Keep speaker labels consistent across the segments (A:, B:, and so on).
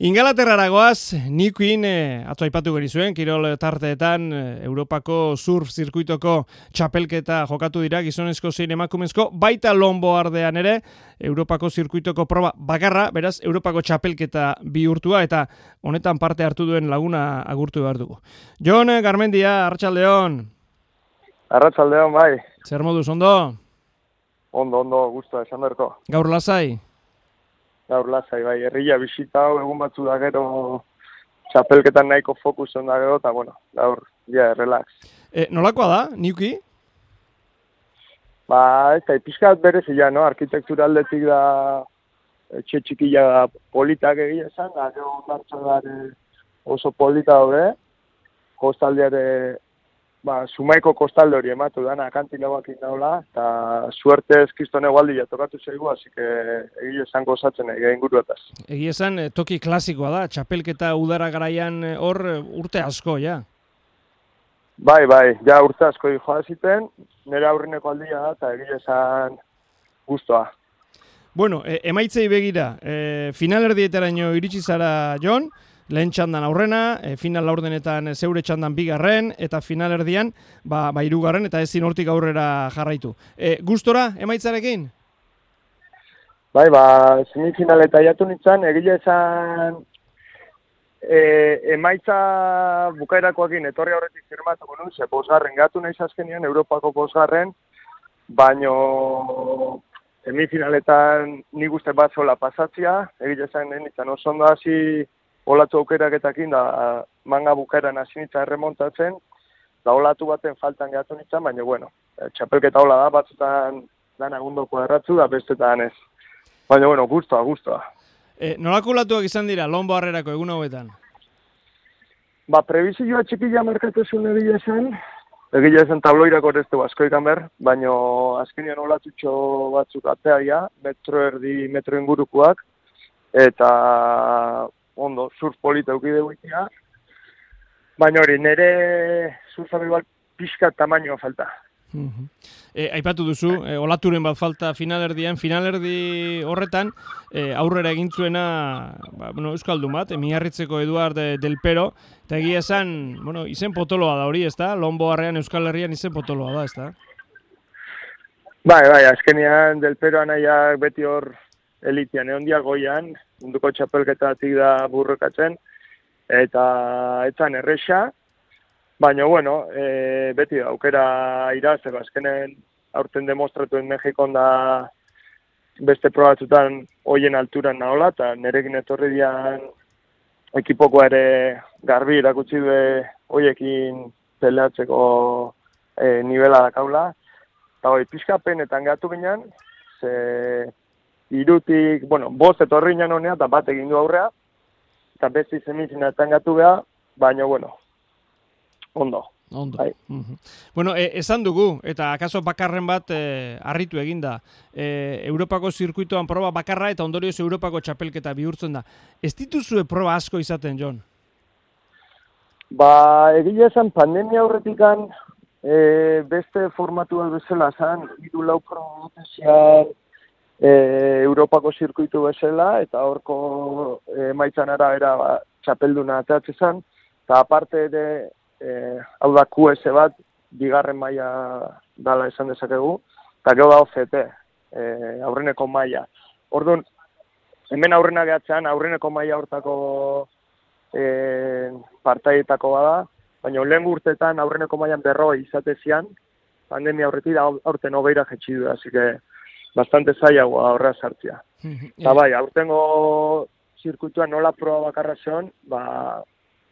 A: Ingalaterraragoaz, Nikuin e, atzo aipatu geri zuen, Kirol tarteetan e, Europako surf zirkuitoko txapelketa jokatu dira, gizonezko zein emakumezko, baita lombo ardean ere, Europako zirkuitoko proba bakarra, beraz, Europako txapelketa bihurtua, eta honetan parte hartu duen laguna agurtu behar dugu. Jon Garmendia, Arratxaldeon.
B: Arratxaldeon, bai.
A: Zer moduz, ondo?
B: Ondo, ondo, guztua, esan berko.
A: Gaur lasai?
B: Gaur lasai, bai, herria bisita hau egun batzu da gero txapelketan nahiko fokus da gero, eta bueno, gaur, ja, relax.
A: E, nolakoa da, niuki?
B: Ba, ez da, pixkat berez ja, no? arkitektura aldetik da etxe txikila politak egia esan, da, gero oso polita hori, kostaldeare ba, sumaiko kostalde hori ematu dana kantilauak indaula, eta suerte eskizton egualdi jatokatu zeigu, hasi que egi esan gozatzen egin inguruetaz.
A: Egi esan, eh, toki klasikoa da, txapelketa udara garaian eh, hor eh, urte asko, ja?
B: Bai, bai, ja urte asko joa ziten, nire aurrineko aldia da, eta egi esan guztua.
A: Bueno, e, emaitzei begira, e, finalerdietaraino iritsi zara, Jon, lehen txandan aurrena, e, final laurdenetan zeure txandan bigarren, eta final erdian, ba, ba irugarren, eta ezin hortik aurrera jarraitu. E, gustora, emaitzarekin?
B: Bai, ba, semifinal eta jatu nintzen, egile esan e, emaitza bukaerakoakin etorri horretik firmatuko nuen, ze bosgarren gatu nahi zazkenian, Europako bosgarren, baino semifinaletan nik uste bat zola pasatzia, egile esan nintzen oso ondo hasi olatu aukeraketakin da manga bukaeran hasi nitza erremontatzen, da olatu baten faltan gehatu nitzan, baina bueno, eh, txapelketa hola da, batzutan dan agundoko erratzu da, bestetan ez. Baina bueno, guztua, guztua.
A: E, nolako olatuak izan dira, lombo harrerako egun hauetan?
B: Ba, prebizioa txikila markatu zuen egile zen, egile zen tabloirako oreste asko ber, baina azkenian olatutxo batzuk atea metro erdi, metro ingurukoak, eta ondo, surf polita eukide guitia. Baina hori, nire surf igual pixka tamainoa falta.
A: E, aipatu duzu, e, olaturen bat falta finalerdian, finalerdi horretan, e, aurrera egin zuena, ba, bueno, Euskaldu bat, emiarritzeko Eduard Del Pero, eta egia esan, bueno, izen potoloa da hori, ezta? Lombo harrean Euskal Herrian izen potoloa da, ezta?
B: Bai, bai, azkenian Del Pero anaiak beti hor elitian, egon goian, munduko txapelketatik da burrokatzen, eta etzan erresa, baina, bueno, e, beti aukera irazteko, azkenen aurten demostratuen Mexikon da beste probatzutan hoien alturan nahola, eta nerekin etorri dian ekipoko ere garbi irakutsi du hoiekin peleatzeko e, nivela kaula. Eta hoi, pixkapenetan gatu ginen, ze irutik, bueno, bost etorri nian honea, eta bat egin du aurrea, eta besti semifinaletan gatu beha, baina, bueno, ondo.
A: Ondo. Bai. Bueno, e, esan dugu, eta akaso bakarren bat e, arritu eginda, e, Europako zirkuitoan proba bakarra eta ondorioz Europako txapelketa bihurtzen da. Ez dituzue proba asko izaten, Jon?
B: Ba, egile esan pandemia horretikan e, beste formatu bezala zan, idu lau proba e, Europako zirkuitu bezala, eta horko e, maitzan arabera ba, txapelduna ateatze zen, eta aparte de, e, hau da QS bat, bigarren maila dala esan dezakegu, eta gero da OCT, e, aurreneko maila. Orduan, hemen aurrena gehatzean, aurreneko maila hortako e, partaietako bada, baina lehen urtetan aurreneko mailan berroa izatezian, pandemia horretik aurten hogeira jetxi du, así que bastante zailagoa horra sartzea. Eta bai, aurtengo zirkutua nola proba bakarra zeon, ba,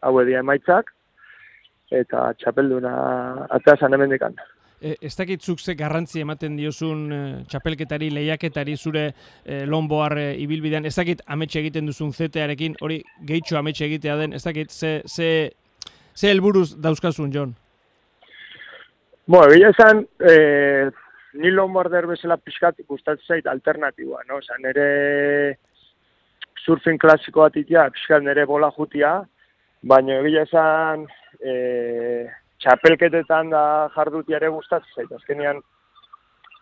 B: hau edia emaitzak, eta txapelduna atzazan hemen dikan.
A: E, ez dakitzuk ze garrantzi ematen diozun e, txapelketari, lehiaketari zure e, lonboar e, ibilbidean, ez dakit ametxe egiten duzun zetearekin, hori gehitxo ametxe egitea den, ez dakit ze, ze, ze helburuz dauzkazun, John?
B: Bo, egia esan, e, ni lombarder bezala pixkat gustatzen zait alternatiboa, no? Osa, nere surfing klasiko bat itia, pixkat nere bola jutia, baina egia esan e, txapelketetan da jardutiare gustatzen zait. Azkenean,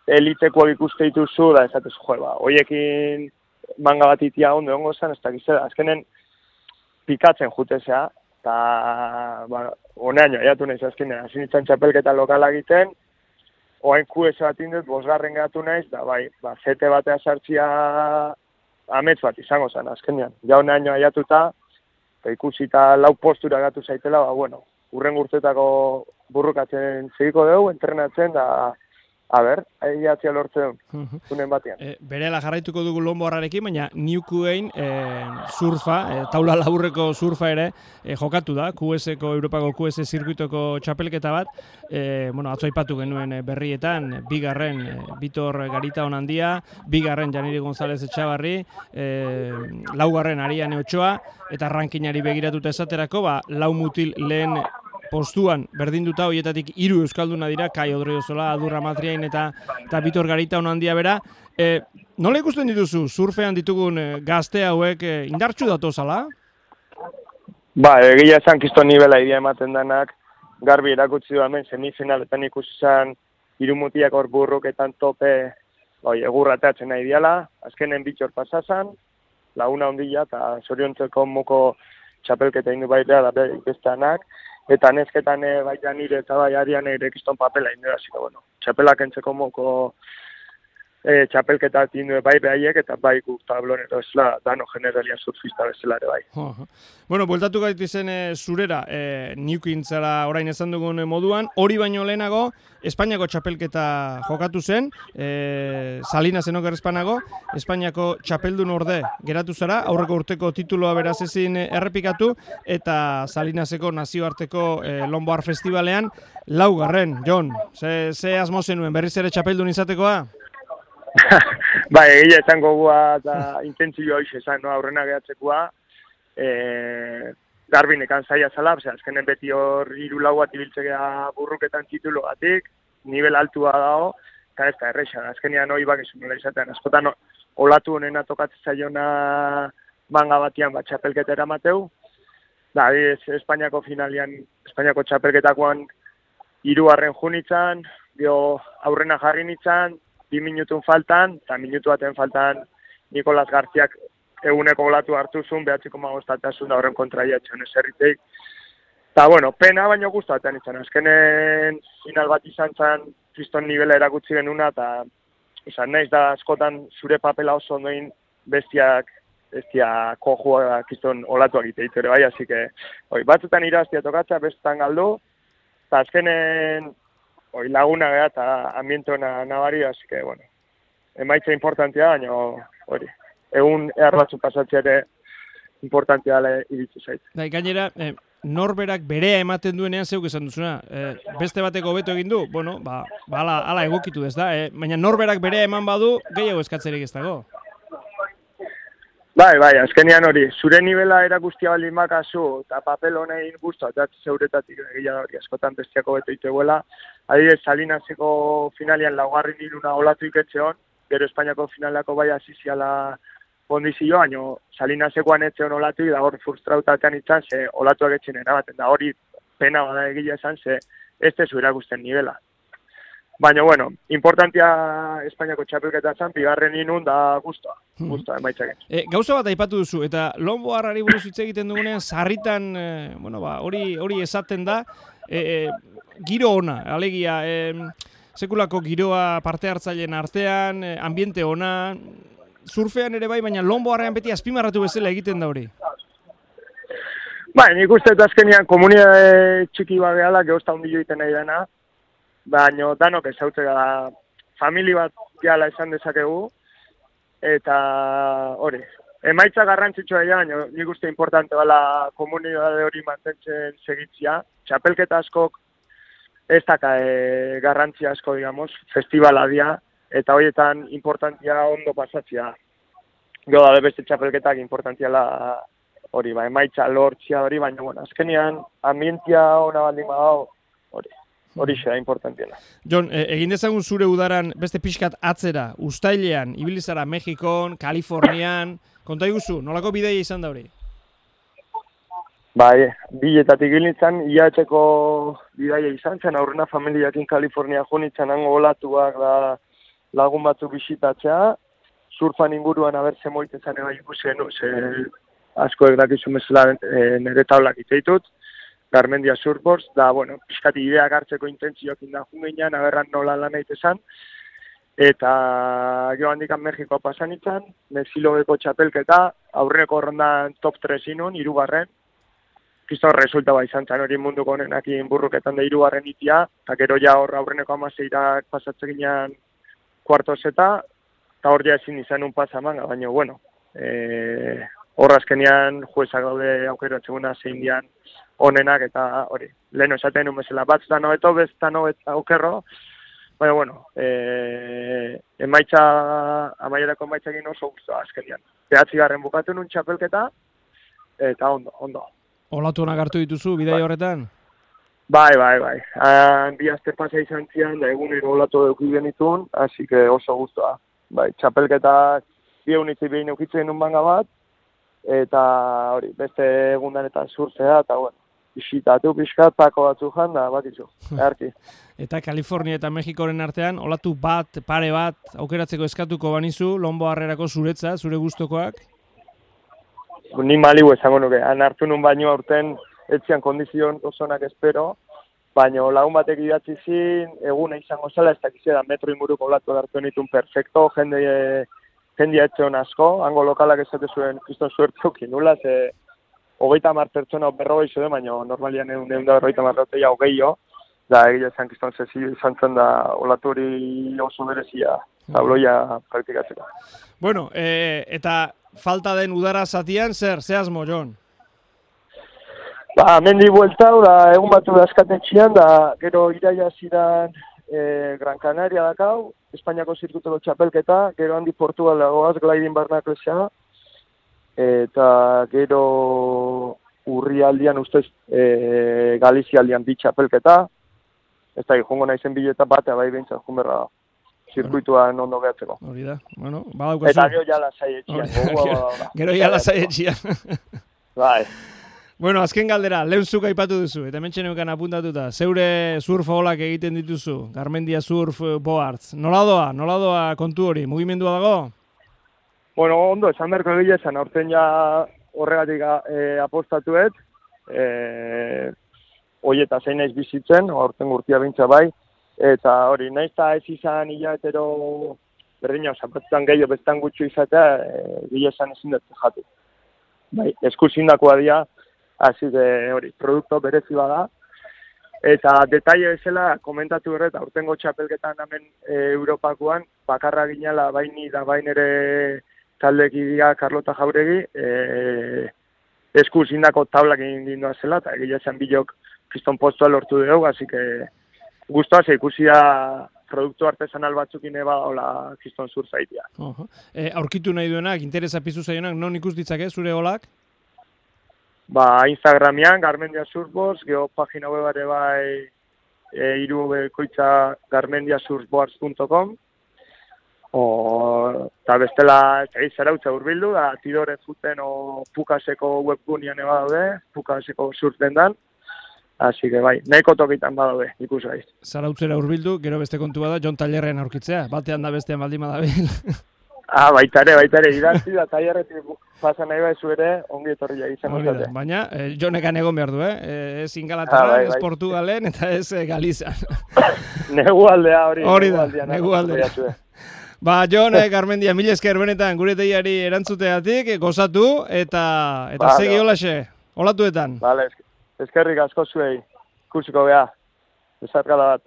B: eliteko ikuste dituzu, da ez jo, ba, hoiekin manga bat itia ondo ongo zen, ez da gizera. Azkenen, pikatzen jutezea, eta, ba, honean aiatu nahiz azkenean, hasi txapelketa lokala egiten, oain QS bat indut, bosgarren gatu naiz, da bai, ba, zete batea sartzia amets bat izango zen, azkenean. Ja honean aiatuta, eta ikusita lau postura gatu zaitela, ba, bueno, urren gurtetako burrukatzen segiko dugu, entrenatzen, da, A ber, ahi atzia lortzen zunen batean.
A: E, berela jarraituko dugu lombo baina Newcuein e, surfa, e, taula laburreko surfa ere, e, jokatu da, QS-eko, Europako QS zirkuitoko txapelketa bat, e, bueno, atzo aipatu genuen berrietan, bigarren e, Bitor Garita onandia, bigarren Janiri González Etxabarri, e, laugarren Ariane Ochoa, eta rankinari begiratuta esaterako, ba, lau mutil lehen postuan berdinduta hoietatik hiru euskalduna dira Kai Odriozola, Adurra Matriain eta eta Bitor Garita on handia bera. E, nola ikusten dituzu surfean ditugun e, gazte hauek e, indartsu dato zala?
B: Ba, egia esan kiston nivela idia ematen denak, garbi erakutsi du hemen semifinaletan ikusi izan hiru mutiak hor burruketan tope oi, egurrateatzen nahi diala, azkenen bitxor pasazan, laguna ondila eta zoriontzeko moko txapelketa indu baitea da bestanak, eta nesketan e, baita nire eta bai arian ere kiston papela indu da, bueno, txapelak entzeko moko e, txapelketa tindu bai behaiek eta bai guk tablon edo esla dano generalia surfista bezala ere bai.
A: Bueno, bueltatu gaitu izen e, zurera, e, niukintzara orain esan dugun moduan, hori baino lehenago, Espainiako txapelketa jokatu zen, e, Salina zenok errespanago, Espainiako txapeldun orde geratu zara, aurreko urteko tituloa beraz ezin errepikatu, eta Salinaseko nazioarteko e, Lomboar Festivalean, laugarren, Jon, ze, ze asmo zenuen berriz ere txapeldun izatekoa?
B: ba, egia esan gogua eta intentzio hoxe esan, no, aurrena gehatzekoa. E, Garbin ekan zaila zala, ose, azkenen beti hor iru lau bat ibiltzea burruketan titulo batik, nivel altua dago, eta ez da erreixa, azkenean hori bak nola izatean, askotan olatu honena tokatzen zaiona manga batian bat txapelketa eramateu, da, ez, Espainiako finalian, Espainiako txapelketakoan iruarren junitzan, dio aurrena jarri nitzan, bi minutun faltan, eta minutu baten faltan Nikolas Garziak eguneko golatu hartu zuen, behatziko magostatzen da horren kontraia txon eserritek. Eta, bueno, pena baino guztatzen izan, azkenen final bat izan zen, kriston nivela erakutsi genuna, eta izan naiz da askotan zure papela oso ondoin bestiak bestia kojua kriston olatuak ite bai, hasi que, oi, batzutan iraztia tokatza, bestan galdu, eta azkenen oi, laguna gara eta ambientona nabari, así que, bueno, emaitza importantia, baina hori, egun ehar batzu pasatzea ere importantia dela iritsi zait.
A: Bai, gainera, eh, norberak berea ematen duenean zeuk esan duzuna, eh, beste bateko beto egin du, bueno, ba, ba ala, ala egokitu ez da, eh? baina norberak berea eman badu, gehiago eskatzerik ez dago.
B: Bai, bai, azkenian hori, zure nivela erakustia baldin bakazu, eta papel honein guztu, eta zeuretatik egia hori, askotan bestiako beto iteguela, adibidez, salinazeko finalian laugarri niluna olatu iketzeon, gero Espainiako finalako bai aziziala kondizio, baino salinazekoan etzeon olatu, da hor frustrautatean itzan, ze olatuak etxen erabaten, da hori pena bada egia esan, ze ez tezu erakusten nivela. Baina, bueno, importantia Espainiako txapelketa zan, bigarren inun da guztua, hmm. guztua, emaitzaken.
A: E, gauza bat aipatu duzu, eta lombo harrari buruz hitz egiten dugunean, sarritan, e, bueno, ba, hori, hori esaten da, e, e, giro ona, alegia, e, sekulako giroa parte hartzaileen artean, e, ambiente ona, surfean ere bai, baina lombo harrean beti azpimarratu bezala egiten da hori.
B: Ba, nik uste eta azkenian komunidade txiki bat gehala, gehozta hundi joiten nahi dena, baino danok ezautze da famili bat gehala esan dezakegu, eta hori, emaitza garrantzitsua da, baina nik uste importante bala komunidade hori mantentzen segitzia, txapelketa askok ez daka e, garrantzia asko, digamos, festivala dia, eta horietan importantia ondo pasatzia. Gio da beste txapelketak importantiala hori, ba, emaitza lortzia hori, baina, bueno, azkenian, ambientia ona baldin badao, hori, xera importantiena.
A: Jon, e, egin dezagun zure udaran beste pixkat atzera, ustailean, ibilizara Mexikon, Kalifornian, konta iguzu, nolako bideia izan da hori?
B: Bai, biletatik gilitzen, iatzeko bidaia izan zen, aurrena familiakin Kalifornia jonitzen hango olatuak da lagun batzuk bisitatzea, surfan inguruan abertze moite zen eba ikusi ze askoek dakizu mesela e, nire taulak itzeitut, Garmendia Surfboards, da, bueno, pixkati ideak hartzeko intentzioak inda junginan, aberran nola lan esan, eta jo handikan Mexikoa pasan itzan, mezilobeko txapelketa, aurreko rondan top 3 inun, irugarren, Kiston resulta bai izan hori munduko honenakin burruketan da irugarren itia, eta gero ja hor aurreneko amaseirak pasatzen ginean kuartos eta, eta hor ja ezin izan un pasaman, baina bueno, e, hor azkenian juezak daude aukeratzen guna zein dian onenak eta hori, lehen esaten umezela bat da noeto, bez da noeto aukerro, baina bueno, e, emaitza, amaierako emaitza egin oso guztua azkenian. Behatzi garren bukatu nun txapelketa, eta ondo, ondo.
A: Olatu honak hartu dituzu, bidai bai. horretan?
B: Bai, bai, bai. Bi azte pasa izan zian, da egunero olatu eduki genitun, hasi que oso guztua. Bai, txapelketa bi egunitzi behin eukitzen nun banga bat, eta hori, beste egundan eta surtzea, eta bueno, isitatu pixkat, pako batzu jan, da, bat izu, eharki.
A: eta Kalifornia eta Mexikoren artean, olatu bat, pare bat, aukeratzeko eskatuko banizu, lombo harrerako zuretza, zure gustokoak?
B: Ni maliu esango nuke, han hartu nun baino aurten, etzian kondizion osonak espero, baina lagun batek idatzi zin, eguna izango zela, ez dakizera metro inguruko olatu hartu nitun perfecto, jende jendia etxe asko, hango lokalak esate zuen kriston suertzuk inula, ze hogeita mar pertsona berro behi zuen, baina normalian egun egun da berroita marrote ja hogei jo, da egia esan kriston zezi izan zen da olatu hori oso berezia, tabloia praktikatzeko.
A: Bueno, e, eta falta den udara zatian, zer, zehaz mojon?
B: Ba, mendi bueltau, da egun batu da eskatetxian, da gero iraia zidan e, Gran Canaria dakau, Espainiako zirkuteko txapelketa, gero handi Portugal dagoaz, gliding barnak eta gero urri aldian ustez e, Galizia aldian bi txapelketa, ez da, jongo naizen bileta batea bai behintzat, junberra da zirkuitua bueno. ondo gehatzeko.
A: Hori da, bueno,
B: Eta gero jala zaietxian.
A: Gero jala zaietxian.
B: Bai.
A: Bueno, azken galdera, lehen zuk aipatu duzu, eta mentxe neukan apuntatuta, zeure surf holak egiten dituzu, Garmendia Surf Boards. Nola doa, nola doa kontu hori, mugimendua dago?
B: Bueno, ondo, esan berko egile, esan aurten ja horregatik e, apostatuet, e, eta zein naiz bizitzen, aurten gurtia bintza bai, eta hori, naiz eta ez izan hilatero berdina, zapatutan gehiago bestan gutxu izatea, e, esan ezin dut jatu. Bai, eskusindakoa dia, Así que hori, produktu berezi bada. Eta detaile bezala komentatu horret, aurtengo txapelketan hemen e, Europakoan, bakarra ginela baini da bain ere taldekidia Carlota Jauregi, e, esku zindako taulak egin dindua zela, eta egia zen bilok piston postua lortu dugu, así que guztua ze ikusia produktu artesanal batzukin eba hola kiston zur zaitia.
A: Uh -huh. e, aurkitu nahi duenak, interesa pizu zaionak, non ikus ditzake zure holak?
B: ba, Instagramian, Garmendia Surfboards, geho pagina web ere bai e, iru bekoitza garmendiasurfboards.com o, eta bestela ez zarautza urbildu, da tidore zuten o pukaseko webgunian eba daude, pukaseko surf dendan, Así que bai, nahiko tokitan badaude, ikus gaiz.
A: Zarautzera urbildu, gero beste kontu bada, Jon Tallerren aurkitzea, batean da bestean baldin badabil.
B: Ah, baitare, baitare, idatzi da, taiarretik pasa nahi baizu ere, ongi etorri izan
A: da, Baina, eh, jonekan egon behar du, eh? eh ez ingalaterra, ah, bai, ez bai. Portugalen, eta ez eh, Galizan.
B: negu aldea hori.
A: Hori da, negu aldea. Ba, Jon, eh, Garmendia, mil esker benetan, gure teiari erantzuteatik, gozatu, eta eta vale, segi holaxe, holatuetan.
B: Vale, eskerrik asko zuei, kursiko beha, esat bat.